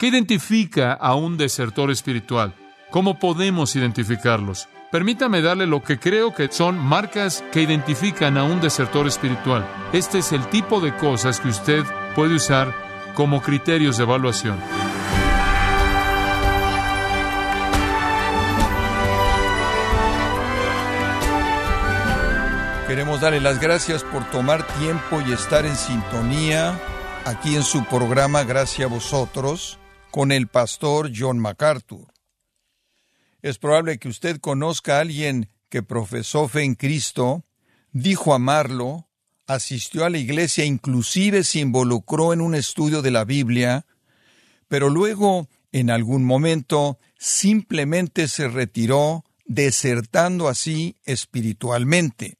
¿Qué identifica a un desertor espiritual? ¿Cómo podemos identificarlos? Permítame darle lo que creo que son marcas que identifican a un desertor espiritual. Este es el tipo de cosas que usted puede usar como criterios de evaluación. Queremos darle las gracias por tomar tiempo y estar en sintonía aquí en su programa Gracias a vosotros con el pastor John MacArthur. Es probable que usted conozca a alguien que profesó fe en Cristo, dijo amarlo, asistió a la iglesia, inclusive se involucró en un estudio de la Biblia, pero luego, en algún momento, simplemente se retiró, desertando así espiritualmente.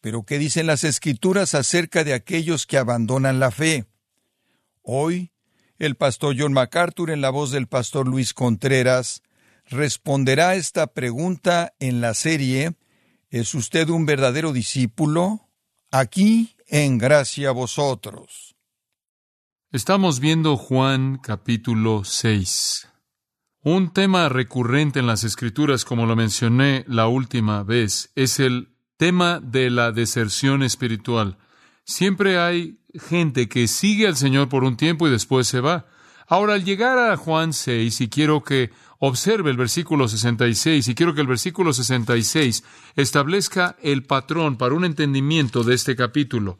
Pero ¿qué dicen las escrituras acerca de aquellos que abandonan la fe? Hoy, el pastor John MacArthur, en la voz del pastor Luis Contreras, responderá esta pregunta en la serie ¿Es usted un verdadero discípulo? Aquí en Gracia a vosotros. Estamos viendo Juan capítulo 6. Un tema recurrente en las escrituras, como lo mencioné la última vez, es el tema de la deserción espiritual. Siempre hay gente que sigue al Señor por un tiempo y después se va. Ahora, al llegar a Juan 6, y quiero que observe el versículo 66, y quiero que el versículo 66 establezca el patrón para un entendimiento de este capítulo.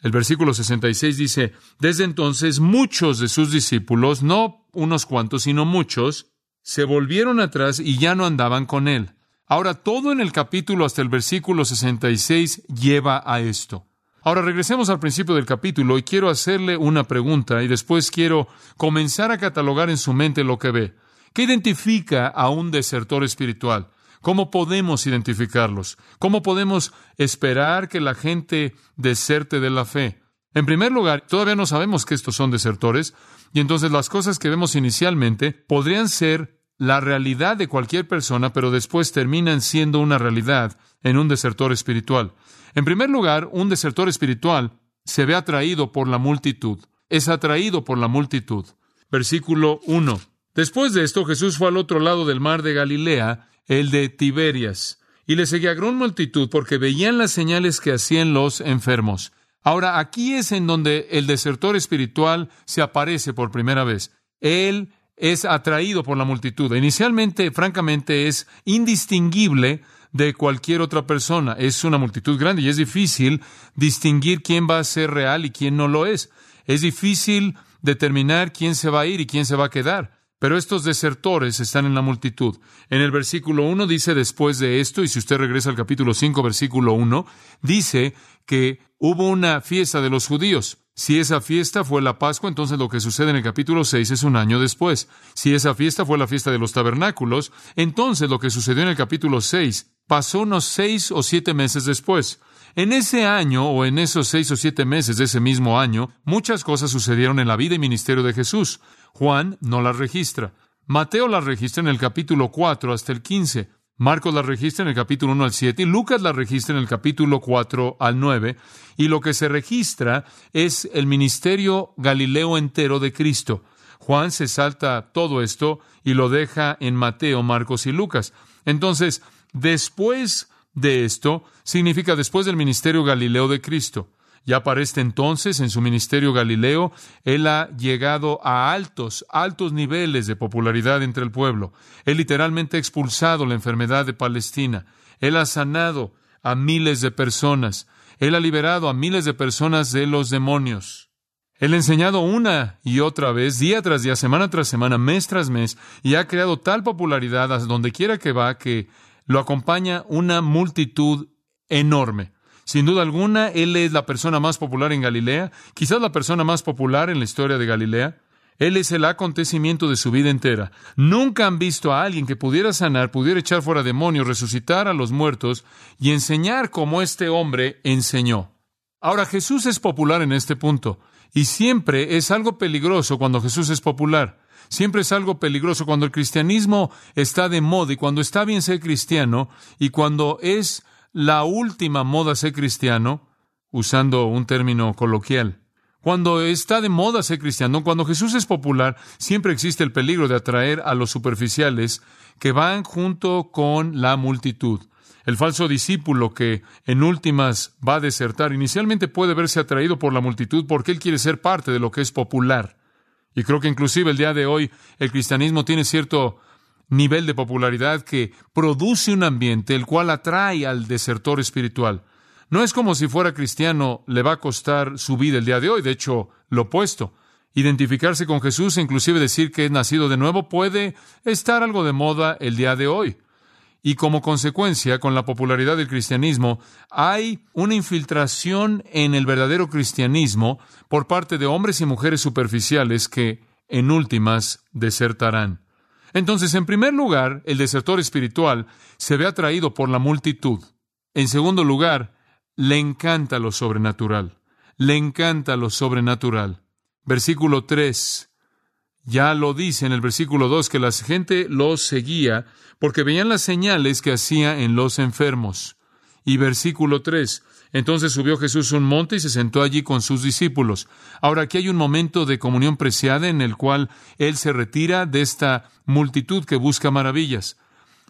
El versículo 66 dice, Desde entonces muchos de sus discípulos, no unos cuantos, sino muchos, se volvieron atrás y ya no andaban con él. Ahora, todo en el capítulo hasta el versículo 66 lleva a esto. Ahora regresemos al principio del capítulo y quiero hacerle una pregunta y después quiero comenzar a catalogar en su mente lo que ve. ¿Qué identifica a un desertor espiritual? ¿Cómo podemos identificarlos? ¿Cómo podemos esperar que la gente deserte de la fe? En primer lugar, todavía no sabemos que estos son desertores, y entonces las cosas que vemos inicialmente podrían ser la realidad de cualquier persona, pero después terminan siendo una realidad en un desertor espiritual. En primer lugar, un desertor espiritual se ve atraído por la multitud, es atraído por la multitud. Versículo 1. Después de esto, Jesús fue al otro lado del mar de Galilea, el de Tiberias, y le seguía gran multitud porque veían las señales que hacían los enfermos. Ahora, aquí es en donde el desertor espiritual se aparece por primera vez. Él es atraído por la multitud. Inicialmente, francamente, es indistinguible de cualquier otra persona. Es una multitud grande y es difícil distinguir quién va a ser real y quién no lo es. Es difícil determinar quién se va a ir y quién se va a quedar. Pero estos desertores están en la multitud. En el versículo 1 dice después de esto, y si usted regresa al capítulo 5, versículo 1, dice que hubo una fiesta de los judíos. Si esa fiesta fue la Pascua, entonces lo que sucede en el capítulo 6 es un año después. Si esa fiesta fue la fiesta de los tabernáculos, entonces lo que sucedió en el capítulo 6 pasó unos seis o siete meses después. En ese año, o en esos seis o siete meses de ese mismo año, muchas cosas sucedieron en la vida y ministerio de Jesús. Juan no las registra. Mateo las registra en el capítulo 4 hasta el 15. Marcos la registra en el capítulo 1 al 7 y Lucas la registra en el capítulo 4 al 9. Y lo que se registra es el ministerio galileo entero de Cristo. Juan se salta todo esto y lo deja en Mateo, Marcos y Lucas. Entonces, después de esto, significa después del ministerio galileo de Cristo. Ya para este entonces, en su ministerio Galileo, él ha llegado a altos, altos niveles de popularidad entre el pueblo. Él literalmente ha expulsado la enfermedad de Palestina. Él ha sanado a miles de personas. Él ha liberado a miles de personas de los demonios. Él ha enseñado una y otra vez, día tras día, semana tras semana, mes tras mes, y ha creado tal popularidad a donde quiera que va que lo acompaña una multitud enorme. Sin duda alguna, Él es la persona más popular en Galilea, quizás la persona más popular en la historia de Galilea. Él es el acontecimiento de su vida entera. Nunca han visto a alguien que pudiera sanar, pudiera echar fuera demonios, resucitar a los muertos y enseñar como este hombre enseñó. Ahora Jesús es popular en este punto, y siempre es algo peligroso cuando Jesús es popular. Siempre es algo peligroso cuando el cristianismo está de moda y cuando está bien ser cristiano y cuando es la última moda ser cristiano, usando un término coloquial. Cuando está de moda ser cristiano, cuando Jesús es popular, siempre existe el peligro de atraer a los superficiales que van junto con la multitud. El falso discípulo que en últimas va a desertar inicialmente puede verse atraído por la multitud porque él quiere ser parte de lo que es popular. Y creo que inclusive el día de hoy el cristianismo tiene cierto nivel de popularidad que produce un ambiente el cual atrae al desertor espiritual. No es como si fuera cristiano le va a costar su vida el día de hoy, de hecho, lo opuesto. Identificarse con Jesús e inclusive decir que es nacido de nuevo puede estar algo de moda el día de hoy. Y como consecuencia, con la popularidad del cristianismo, hay una infiltración en el verdadero cristianismo por parte de hombres y mujeres superficiales que, en últimas, desertarán. Entonces, en primer lugar, el desertor espiritual se ve atraído por la multitud. En segundo lugar, le encanta lo sobrenatural. Le encanta lo sobrenatural. Versículo 3. Ya lo dice en el versículo 2 que la gente los seguía porque veían las señales que hacía en los enfermos. Y versículo 3. Entonces subió Jesús un monte y se sentó allí con sus discípulos. Ahora aquí hay un momento de comunión preciada en el cual Él se retira de esta multitud que busca maravillas.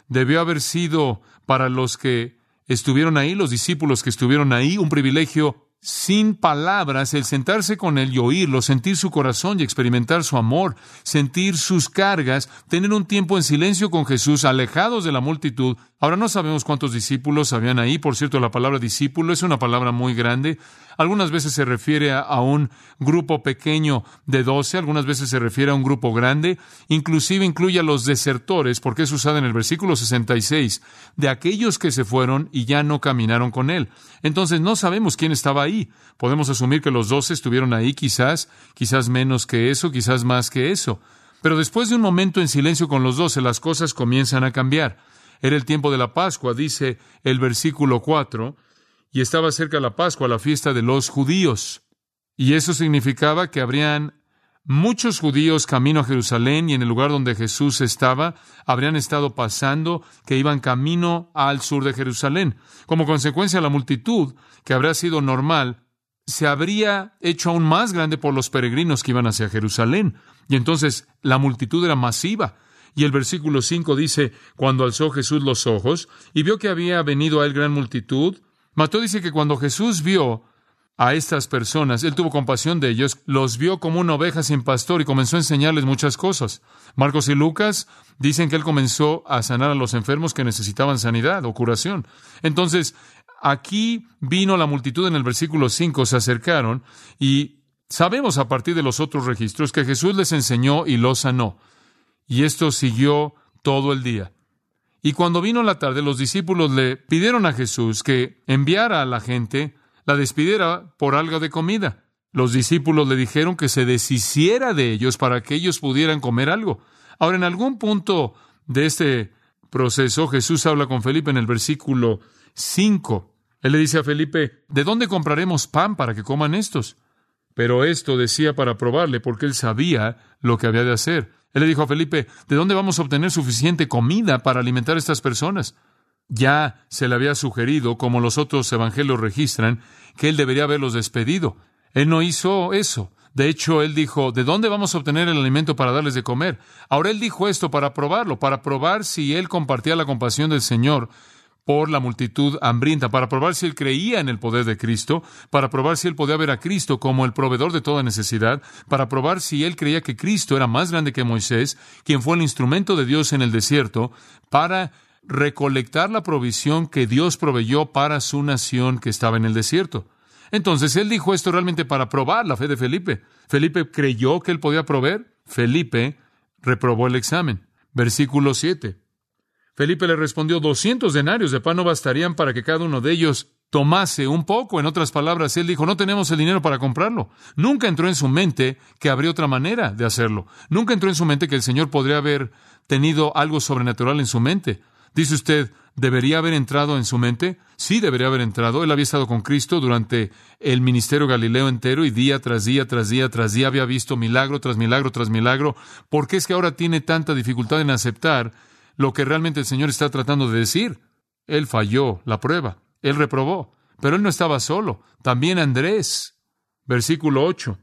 Debió haber sido para los que estuvieron ahí, los discípulos que estuvieron ahí, un privilegio sin palabras, el sentarse con Él y oírlo, sentir su corazón y experimentar su amor, sentir sus cargas, tener un tiempo en silencio con Jesús, alejados de la multitud. Ahora no sabemos cuántos discípulos habían ahí. Por cierto, la palabra discípulo es una palabra muy grande. Algunas veces se refiere a, un grupo pequeño de doce, algunas veces se refiere a un grupo grande, inclusive incluye a los desertores, porque es usada en el versículo 66, de aquellos que se fueron y ya no caminaron con él. Entonces no sabemos quién estaba ahí. Podemos asumir que los doce estuvieron ahí, quizás, quizás menos que eso, quizás más que eso. Pero después de un momento en silencio con los doce, las cosas comienzan a cambiar. Era el tiempo de la Pascua, dice el versículo 4, y estaba cerca la Pascua, la fiesta de los judíos. Y eso significaba que habrían muchos judíos camino a Jerusalén y en el lugar donde Jesús estaba, habrían estado pasando, que iban camino al sur de Jerusalén. Como consecuencia, la multitud, que habría sido normal, se habría hecho aún más grande por los peregrinos que iban hacia Jerusalén. Y entonces la multitud era masiva. Y el versículo 5 dice, cuando alzó Jesús los ojos y vio que había venido a él gran multitud, Mató dice que cuando Jesús vio a estas personas, él tuvo compasión de ellos, los vio como una oveja sin pastor y comenzó a enseñarles muchas cosas. Marcos y Lucas dicen que él comenzó a sanar a los enfermos que necesitaban sanidad o curación. Entonces, aquí vino la multitud en el versículo 5, se acercaron y sabemos a partir de los otros registros que Jesús les enseñó y los sanó. Y esto siguió todo el día. Y cuando vino la tarde, los discípulos le pidieron a Jesús que enviara a la gente, la despidiera por algo de comida. Los discípulos le dijeron que se deshiciera de ellos para que ellos pudieran comer algo. Ahora, en algún punto de este proceso, Jesús habla con Felipe en el versículo 5. Él le dice a Felipe, ¿de dónde compraremos pan para que coman estos? Pero esto decía para probarle, porque él sabía lo que había de hacer. Él le dijo a Felipe, ¿de dónde vamos a obtener suficiente comida para alimentar a estas personas? Ya se le había sugerido, como los otros evangelios registran, que él debería haberlos despedido. Él no hizo eso. De hecho, él dijo, ¿de dónde vamos a obtener el alimento para darles de comer? Ahora él dijo esto para probarlo, para probar si él compartía la compasión del Señor por la multitud hambrienta, para probar si él creía en el poder de Cristo, para probar si él podía ver a Cristo como el proveedor de toda necesidad, para probar si él creía que Cristo era más grande que Moisés, quien fue el instrumento de Dios en el desierto, para recolectar la provisión que Dios proveyó para su nación que estaba en el desierto. Entonces él dijo esto realmente para probar la fe de Felipe. Felipe creyó que él podía proveer. Felipe reprobó el examen. Versículo 7. Felipe le respondió, doscientos denarios de pan no bastarían para que cada uno de ellos tomase un poco. En otras palabras, él dijo, no tenemos el dinero para comprarlo. Nunca entró en su mente que habría otra manera de hacerlo. Nunca entró en su mente que el Señor podría haber tenido algo sobrenatural en su mente. Dice usted, ¿debería haber entrado en su mente? Sí, debería haber entrado. Él había estado con Cristo durante el ministerio Galileo entero y día tras día, tras día, tras día había visto milagro tras milagro tras milagro. ¿Por qué es que ahora tiene tanta dificultad en aceptar lo que realmente el Señor está tratando de decir. Él falló la prueba, él reprobó, pero él no estaba solo, también Andrés. Versículo 8.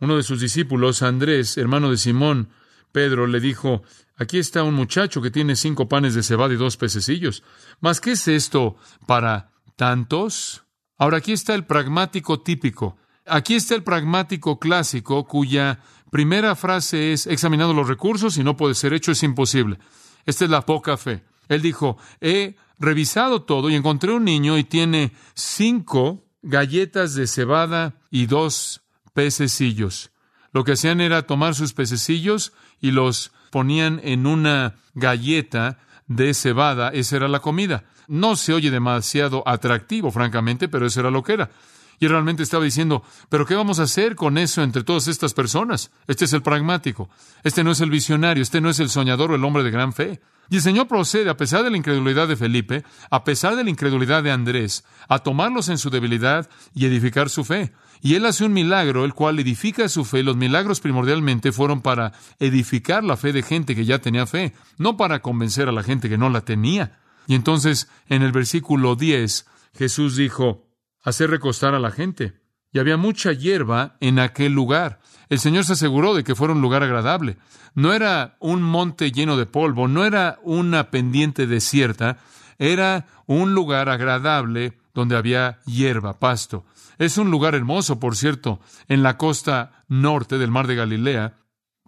Uno de sus discípulos, Andrés, hermano de Simón, Pedro, le dijo, aquí está un muchacho que tiene cinco panes de cebada y dos pececillos. ¿Mas qué es esto para tantos? Ahora aquí está el pragmático típico. Aquí está el pragmático clásico cuya primera frase es examinando los recursos y no puede ser hecho, es imposible. Esta es la poca fe. Él dijo, he revisado todo y encontré un niño y tiene cinco galletas de cebada y dos pececillos. Lo que hacían era tomar sus pececillos y los ponían en una galleta de cebada. Esa era la comida. No se oye demasiado atractivo, francamente, pero eso era lo que era. Y realmente estaba diciendo, pero ¿qué vamos a hacer con eso entre todas estas personas? Este es el pragmático, este no es el visionario, este no es el soñador o el hombre de gran fe. Y el Señor procede, a pesar de la incredulidad de Felipe, a pesar de la incredulidad de Andrés, a tomarlos en su debilidad y edificar su fe. Y Él hace un milagro, el cual edifica su fe. Los milagros primordialmente fueron para edificar la fe de gente que ya tenía fe, no para convencer a la gente que no la tenía. Y entonces, en el versículo 10, Jesús dijo, hacer recostar a la gente. Y había mucha hierba en aquel lugar. El Señor se aseguró de que fuera un lugar agradable. No era un monte lleno de polvo, no era una pendiente desierta, era un lugar agradable donde había hierba, pasto. Es un lugar hermoso, por cierto, en la costa norte del mar de Galilea,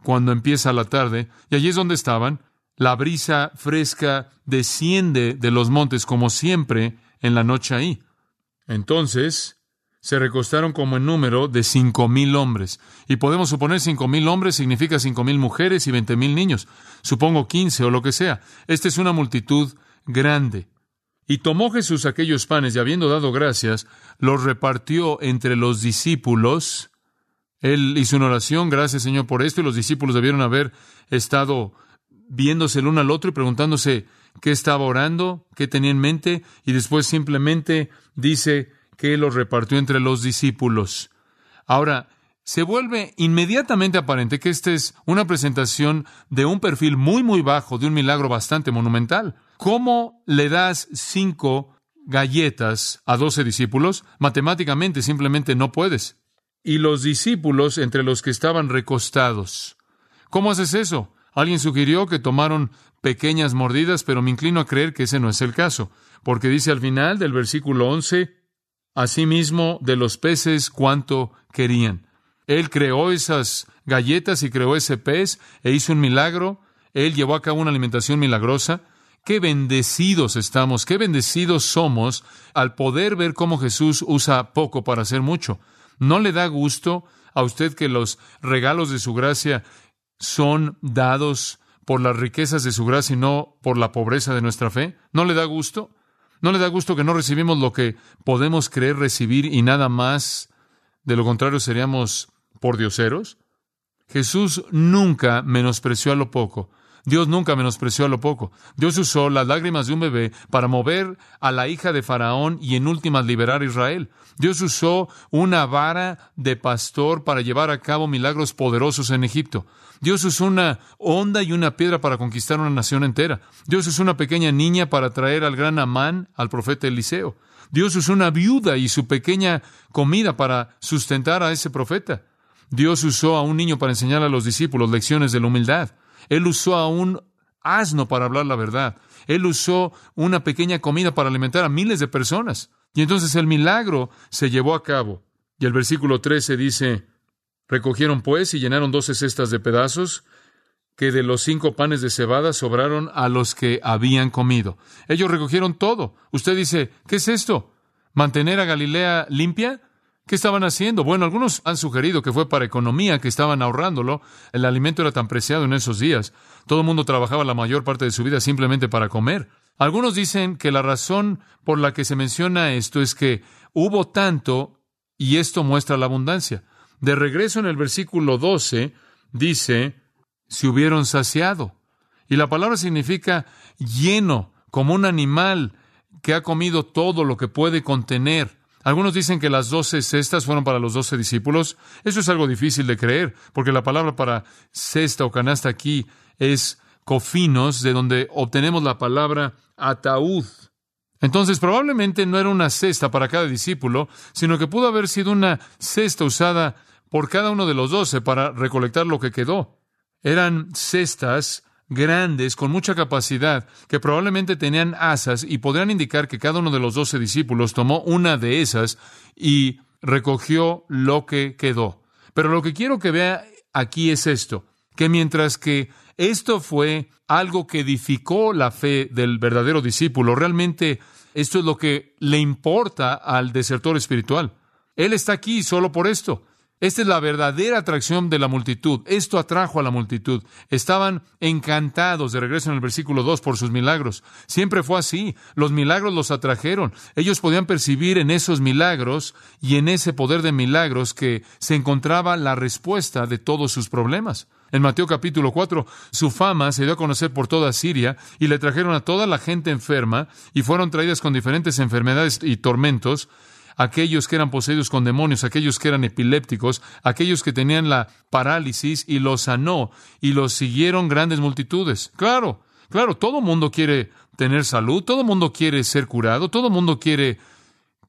cuando empieza la tarde, y allí es donde estaban. La brisa fresca desciende de los montes como siempre en la noche ahí. Entonces, se recostaron como en número de cinco mil hombres. Y podemos suponer cinco mil hombres significa cinco mil mujeres y veinte mil niños. Supongo quince o lo que sea. Esta es una multitud grande. Y tomó Jesús aquellos panes y habiendo dado gracias, los repartió entre los discípulos. Él hizo una oración, gracias Señor por esto, y los discípulos debieron haber estado viéndose el uno al otro y preguntándose qué estaba orando, qué tenía en mente, y después simplemente dice, que los repartió entre los discípulos. Ahora, se vuelve inmediatamente aparente que esta es una presentación de un perfil muy, muy bajo, de un milagro bastante monumental. ¿Cómo le das cinco galletas a doce discípulos? Matemáticamente simplemente no puedes. Y los discípulos entre los que estaban recostados. ¿Cómo haces eso? Alguien sugirió que tomaron pequeñas mordidas, pero me inclino a creer que ese no es el caso, porque dice al final del versículo 11, asimismo de los peces cuanto querían. Él creó esas galletas y creó ese pez e hizo un milagro. Él llevó a cabo una alimentación milagrosa. Qué bendecidos estamos, qué bendecidos somos al poder ver cómo Jesús usa poco para hacer mucho. ¿No le da gusto a usted que los regalos de su gracia son dados por las riquezas de su gracia y no por la pobreza de nuestra fe? ¿No le da gusto? ¿No le da gusto que no recibimos lo que podemos creer recibir y nada más? De lo contrario, seríamos por dioseros. Jesús nunca menospreció a lo poco. Dios nunca menospreció a lo poco. Dios usó las lágrimas de un bebé para mover a la hija de Faraón y en últimas liberar a Israel. Dios usó una vara de pastor para llevar a cabo milagros poderosos en Egipto. Dios usó una onda y una piedra para conquistar una nación entera. Dios usó una pequeña niña para traer al gran Amán, al profeta Eliseo. Dios usó una viuda y su pequeña comida para sustentar a ese profeta. Dios usó a un niño para enseñar a los discípulos lecciones de la humildad. Él usó a un asno para hablar la verdad. Él usó una pequeña comida para alimentar a miles de personas. Y entonces el milagro se llevó a cabo. Y el versículo 13 dice, Recogieron pues y llenaron doce cestas de pedazos que de los cinco panes de cebada sobraron a los que habían comido. Ellos recogieron todo. Usted dice, ¿qué es esto? ¿Mantener a Galilea limpia? ¿Qué estaban haciendo? Bueno, algunos han sugerido que fue para economía, que estaban ahorrándolo. El alimento era tan preciado en esos días. Todo el mundo trabajaba la mayor parte de su vida simplemente para comer. Algunos dicen que la razón por la que se menciona esto es que hubo tanto y esto muestra la abundancia. De regreso en el versículo 12 dice, se hubieron saciado. Y la palabra significa lleno, como un animal que ha comido todo lo que puede contener. Algunos dicen que las doce cestas fueron para los doce discípulos. Eso es algo difícil de creer, porque la palabra para cesta o canasta aquí es cofinos, de donde obtenemos la palabra ataúd. Entonces probablemente no era una cesta para cada discípulo, sino que pudo haber sido una cesta usada por cada uno de los doce para recolectar lo que quedó. Eran cestas grandes, con mucha capacidad, que probablemente tenían asas y podrían indicar que cada uno de los doce discípulos tomó una de esas y recogió lo que quedó. Pero lo que quiero que vea aquí es esto, que mientras que esto fue algo que edificó la fe del verdadero discípulo, realmente esto es lo que le importa al desertor espiritual. Él está aquí solo por esto. Esta es la verdadera atracción de la multitud. Esto atrajo a la multitud. Estaban encantados, de regreso en el versículo 2, por sus milagros. Siempre fue así. Los milagros los atrajeron. Ellos podían percibir en esos milagros y en ese poder de milagros que se encontraba la respuesta de todos sus problemas. En Mateo capítulo 4, su fama se dio a conocer por toda Siria y le trajeron a toda la gente enferma y fueron traídas con diferentes enfermedades y tormentos aquellos que eran poseídos con demonios, aquellos que eran epilépticos, aquellos que tenían la parálisis y los sanó y los siguieron grandes multitudes. Claro, claro, todo mundo quiere tener salud, todo mundo quiere ser curado, todo mundo quiere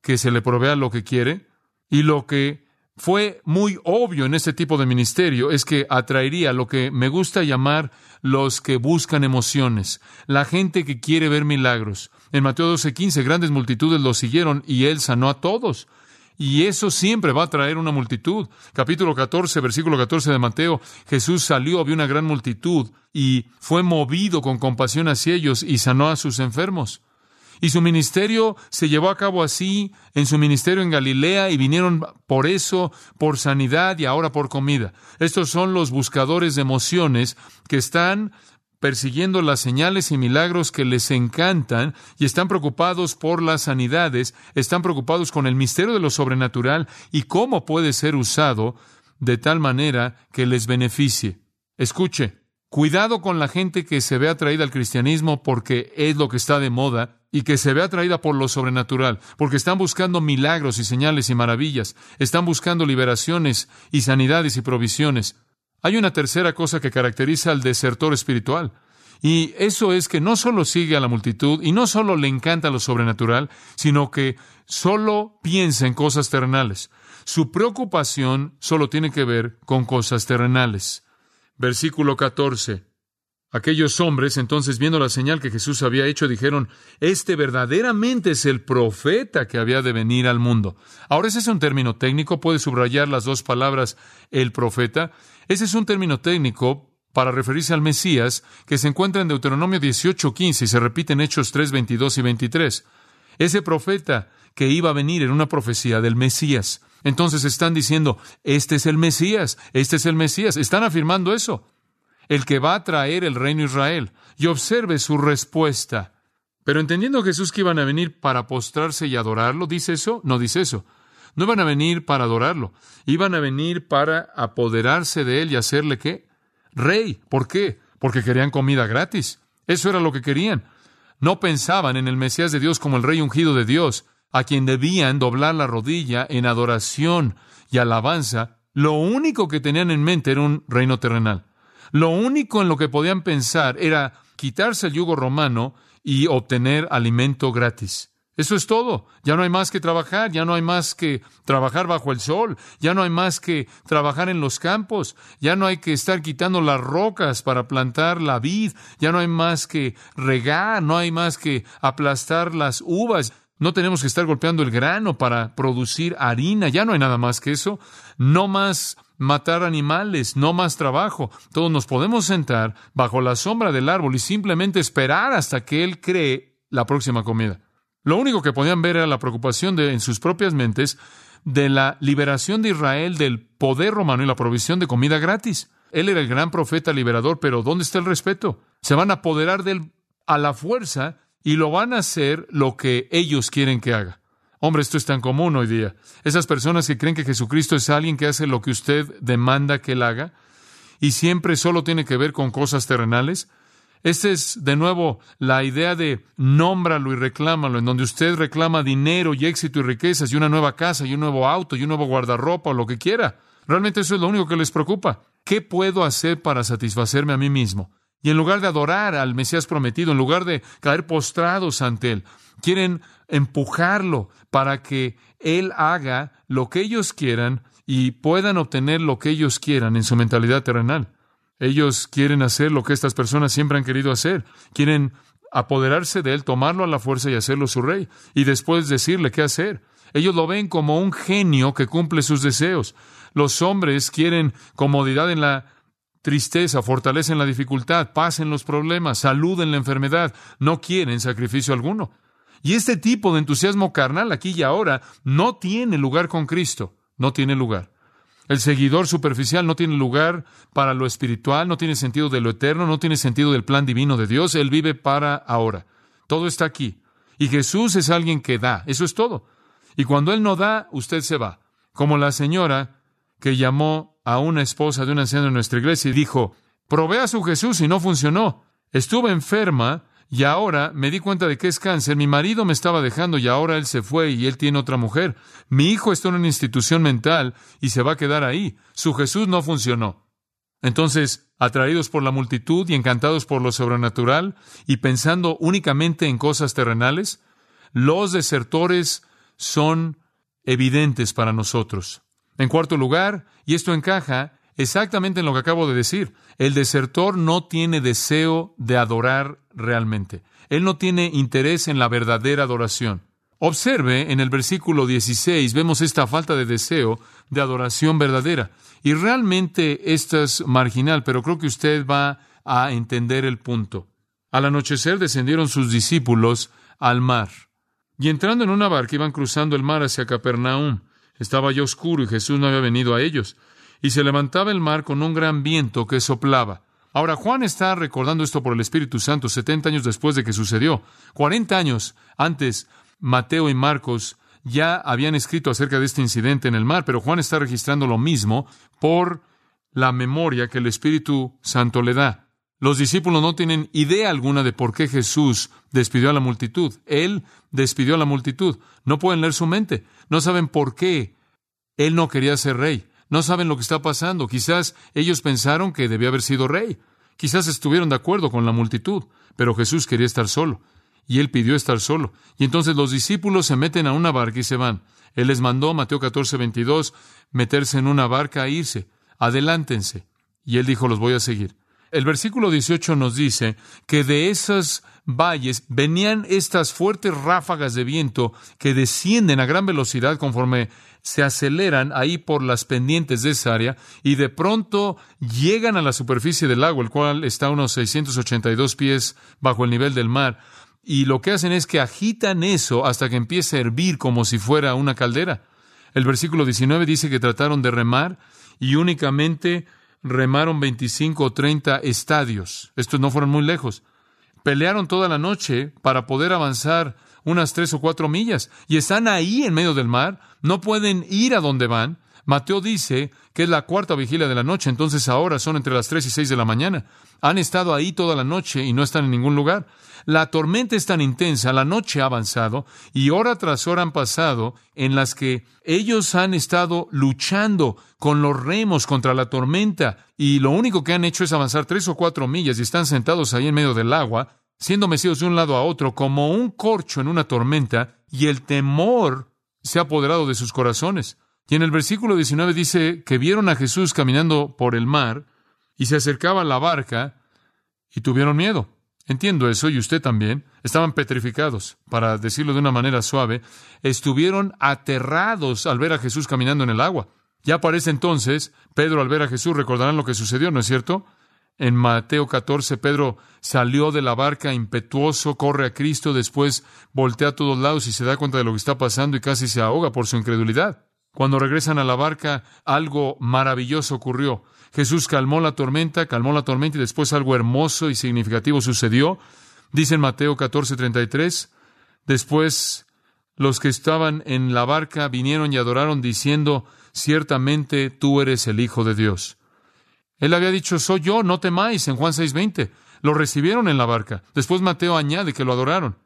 que se le provea lo que quiere y lo que fue muy obvio en este tipo de ministerio es que atraería lo que me gusta llamar los que buscan emociones, la gente que quiere ver milagros. En Mateo 12:15 grandes multitudes lo siguieron y él sanó a todos. Y eso siempre va a traer una multitud. Capítulo 14, versículo 14 de Mateo, Jesús salió, vio una gran multitud y fue movido con compasión hacia ellos y sanó a sus enfermos. Y su ministerio se llevó a cabo así, en su ministerio en Galilea, y vinieron por eso, por sanidad y ahora por comida. Estos son los buscadores de emociones que están persiguiendo las señales y milagros que les encantan y están preocupados por las sanidades, están preocupados con el misterio de lo sobrenatural y cómo puede ser usado de tal manera que les beneficie. Escuche, cuidado con la gente que se ve atraída al cristianismo porque es lo que está de moda y que se ve atraída por lo sobrenatural, porque están buscando milagros y señales y maravillas, están buscando liberaciones y sanidades y provisiones. Hay una tercera cosa que caracteriza al desertor espiritual, y eso es que no solo sigue a la multitud y no solo le encanta lo sobrenatural, sino que solo piensa en cosas terrenales. Su preocupación solo tiene que ver con cosas terrenales. Versículo 14. Aquellos hombres, entonces, viendo la señal que Jesús había hecho, dijeron, Este verdaderamente es el profeta que había de venir al mundo. Ahora, ese es un término técnico, puede subrayar las dos palabras, el profeta. Ese es un término técnico para referirse al Mesías que se encuentra en Deuteronomio 18, 15 y se repite en Hechos 3, 22 y 23. Ese profeta que iba a venir en una profecía del Mesías. Entonces están diciendo, este es el Mesías, este es el Mesías. Están afirmando eso. El que va a traer el reino Israel. Y observe su respuesta. Pero entendiendo Jesús que iban a venir para postrarse y adorarlo, ¿dice eso? No dice eso. No iban a venir para adorarlo, iban a venir para apoderarse de él y hacerle qué? Rey. ¿Por qué? Porque querían comida gratis. Eso era lo que querían. No pensaban en el Mesías de Dios como el rey ungido de Dios, a quien debían doblar la rodilla en adoración y alabanza. Lo único que tenían en mente era un reino terrenal. Lo único en lo que podían pensar era quitarse el yugo romano y obtener alimento gratis. Eso es todo. Ya no hay más que trabajar, ya no hay más que trabajar bajo el sol, ya no hay más que trabajar en los campos, ya no hay que estar quitando las rocas para plantar la vid, ya no hay más que regar, no hay más que aplastar las uvas, no tenemos que estar golpeando el grano para producir harina, ya no hay nada más que eso. No más matar animales, no más trabajo. Todos nos podemos sentar bajo la sombra del árbol y simplemente esperar hasta que Él cree la próxima comida. Lo único que podían ver era la preocupación de, en sus propias mentes de la liberación de Israel del poder romano y la provisión de comida gratis. Él era el gran profeta liberador, pero ¿dónde está el respeto? Se van a apoderar de él a la fuerza y lo van a hacer lo que ellos quieren que haga. Hombre, esto es tan común hoy día. Esas personas que creen que Jesucristo es alguien que hace lo que usted demanda que él haga y siempre solo tiene que ver con cosas terrenales, esta es, de nuevo, la idea de nómbralo y reclámalo, en donde usted reclama dinero y éxito y riquezas y una nueva casa y un nuevo auto y un nuevo guardarropa o lo que quiera. Realmente eso es lo único que les preocupa. ¿Qué puedo hacer para satisfacerme a mí mismo? Y en lugar de adorar al Mesías prometido, en lugar de caer postrados ante Él, quieren empujarlo para que Él haga lo que ellos quieran y puedan obtener lo que ellos quieran en su mentalidad terrenal. Ellos quieren hacer lo que estas personas siempre han querido hacer. Quieren apoderarse de él, tomarlo a la fuerza y hacerlo su rey, y después decirle qué hacer. Ellos lo ven como un genio que cumple sus deseos. Los hombres quieren comodidad en la tristeza, fortaleza en la dificultad, paz en los problemas, salud en la enfermedad. No quieren sacrificio alguno. Y este tipo de entusiasmo carnal aquí y ahora no tiene lugar con Cristo. No tiene lugar. El seguidor superficial no tiene lugar para lo espiritual, no tiene sentido de lo eterno, no tiene sentido del plan divino de Dios. Él vive para ahora. Todo está aquí. Y Jesús es alguien que da. Eso es todo. Y cuando Él no da, usted se va. Como la señora que llamó a una esposa de un anciano en nuestra iglesia y dijo, probé a su Jesús y no funcionó. Estuve enferma y ahora me di cuenta de que es cáncer. Mi marido me estaba dejando y ahora él se fue y él tiene otra mujer. Mi hijo está en una institución mental y se va a quedar ahí. Su Jesús no funcionó. Entonces, atraídos por la multitud y encantados por lo sobrenatural y pensando únicamente en cosas terrenales, los desertores son evidentes para nosotros. En cuarto lugar, y esto encaja exactamente en lo que acabo de decir, el desertor no tiene deseo de adorar realmente. Él no tiene interés en la verdadera adoración. Observe en el versículo 16, vemos esta falta de deseo de adoración verdadera. Y realmente esto es marginal, pero creo que usted va a entender el punto. Al anochecer descendieron sus discípulos al mar. Y entrando en una barca iban cruzando el mar hacia Capernaum. Estaba ya oscuro y Jesús no había venido a ellos. Y se levantaba el mar con un gran viento que soplaba. Ahora, Juan está recordando esto por el Espíritu Santo 70 años después de que sucedió. 40 años antes, Mateo y Marcos ya habían escrito acerca de este incidente en el mar, pero Juan está registrando lo mismo por la memoria que el Espíritu Santo le da. Los discípulos no tienen idea alguna de por qué Jesús despidió a la multitud. Él despidió a la multitud. No pueden leer su mente. No saben por qué Él no quería ser rey. No saben lo que está pasando. Quizás ellos pensaron que debía haber sido rey. Quizás estuvieron de acuerdo con la multitud, pero Jesús quería estar solo. Y él pidió estar solo. Y entonces los discípulos se meten a una barca y se van. Él les mandó, Mateo 14, 22, meterse en una barca e irse. Adelántense. Y él dijo, los voy a seguir. El versículo 18 nos dice que de esos valles venían estas fuertes ráfagas de viento que descienden a gran velocidad conforme se aceleran ahí por las pendientes de esa área y de pronto llegan a la superficie del lago, el cual está a unos 682 pies bajo el nivel del mar. Y lo que hacen es que agitan eso hasta que empiece a hervir como si fuera una caldera. El versículo 19 dice que trataron de remar y únicamente remaron 25 o 30 estadios. Estos no fueron muy lejos. Pelearon toda la noche para poder avanzar unas tres o cuatro millas y están ahí en medio del mar, no pueden ir a donde van. Mateo dice que es la cuarta vigilia de la noche, entonces ahora son entre las tres y seis de la mañana. Han estado ahí toda la noche y no están en ningún lugar. La tormenta es tan intensa, la noche ha avanzado y hora tras hora han pasado en las que ellos han estado luchando con los remos contra la tormenta y lo único que han hecho es avanzar tres o cuatro millas y están sentados ahí en medio del agua siendo mecidos de un lado a otro como un corcho en una tormenta, y el temor se ha apoderado de sus corazones. Y en el versículo 19 dice que vieron a Jesús caminando por el mar y se acercaba a la barca y tuvieron miedo. Entiendo eso y usted también. Estaban petrificados, para decirlo de una manera suave. Estuvieron aterrados al ver a Jesús caminando en el agua. Ya parece entonces, Pedro al ver a Jesús recordarán lo que sucedió, ¿no es cierto? En Mateo 14, Pedro salió de la barca impetuoso, corre a Cristo, después voltea a todos lados y se da cuenta de lo que está pasando y casi se ahoga por su incredulidad. Cuando regresan a la barca, algo maravilloso ocurrió. Jesús calmó la tormenta, calmó la tormenta y después algo hermoso y significativo sucedió. Dice en Mateo 14, 33, después los que estaban en la barca vinieron y adoraron diciendo, ciertamente tú eres el Hijo de Dios. Él había dicho, soy yo, no temáis, en Juan 6:20. Lo recibieron en la barca. Después Mateo añade que lo adoraron.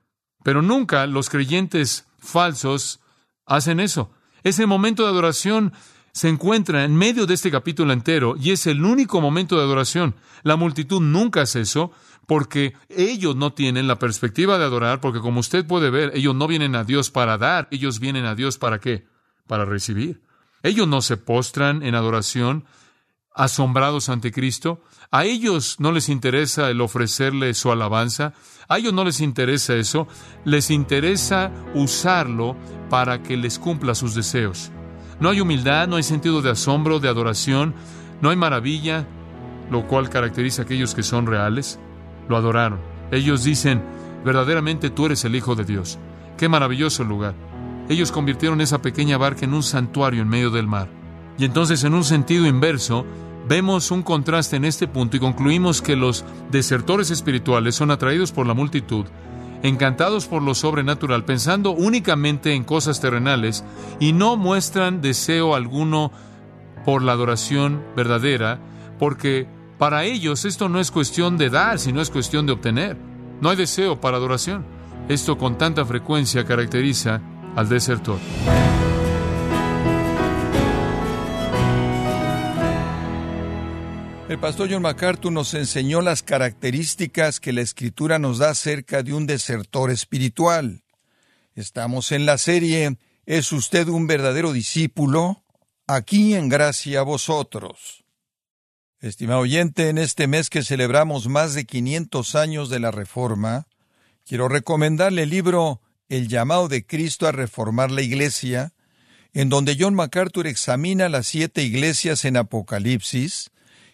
Pero nunca los creyentes falsos hacen eso. Ese momento de adoración se encuentra en medio de este capítulo entero y es el único momento de adoración. La multitud nunca hace eso porque ellos no tienen la perspectiva de adorar, porque como usted puede ver, ellos no vienen a Dios para dar, ellos vienen a Dios para qué? Para recibir. Ellos no se postran en adoración, asombrados ante Cristo. A ellos no les interesa el ofrecerle su alabanza. A ellos no les interesa eso. Les interesa usarlo para que les cumpla sus deseos. No hay humildad, no hay sentido de asombro, de adoración, no hay maravilla, lo cual caracteriza a aquellos que son reales. Lo adoraron. Ellos dicen, verdaderamente tú eres el Hijo de Dios. Qué maravilloso lugar. Ellos convirtieron esa pequeña barca en un santuario en medio del mar. Y entonces, en un sentido inverso, vemos un contraste en este punto y concluimos que los desertores espirituales son atraídos por la multitud, encantados por lo sobrenatural, pensando únicamente en cosas terrenales y no muestran deseo alguno por la adoración verdadera, porque para ellos esto no es cuestión de dar, sino es cuestión de obtener. No hay deseo para adoración. Esto con tanta frecuencia caracteriza al desertor. El pastor John MacArthur nos enseñó las características que la escritura nos da acerca de un desertor espiritual. Estamos en la serie ¿Es usted un verdadero discípulo? Aquí en gracia a vosotros. Estimado oyente, en este mes que celebramos más de 500 años de la Reforma, quiero recomendarle el libro El llamado de Cristo a reformar la Iglesia, en donde John MacArthur examina las siete iglesias en Apocalipsis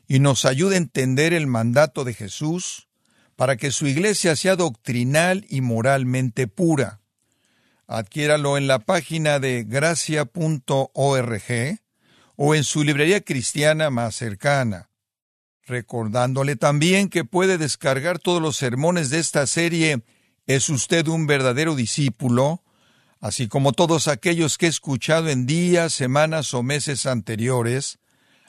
y nos ayuda a entender el mandato de Jesús para que su iglesia sea doctrinal y moralmente pura. Adquiéralo en la página de gracia.org o en su librería cristiana más cercana. Recordándole también que puede descargar todos los sermones de esta serie ¿Es usted un verdadero discípulo? así como todos aquellos que he escuchado en días, semanas o meses anteriores,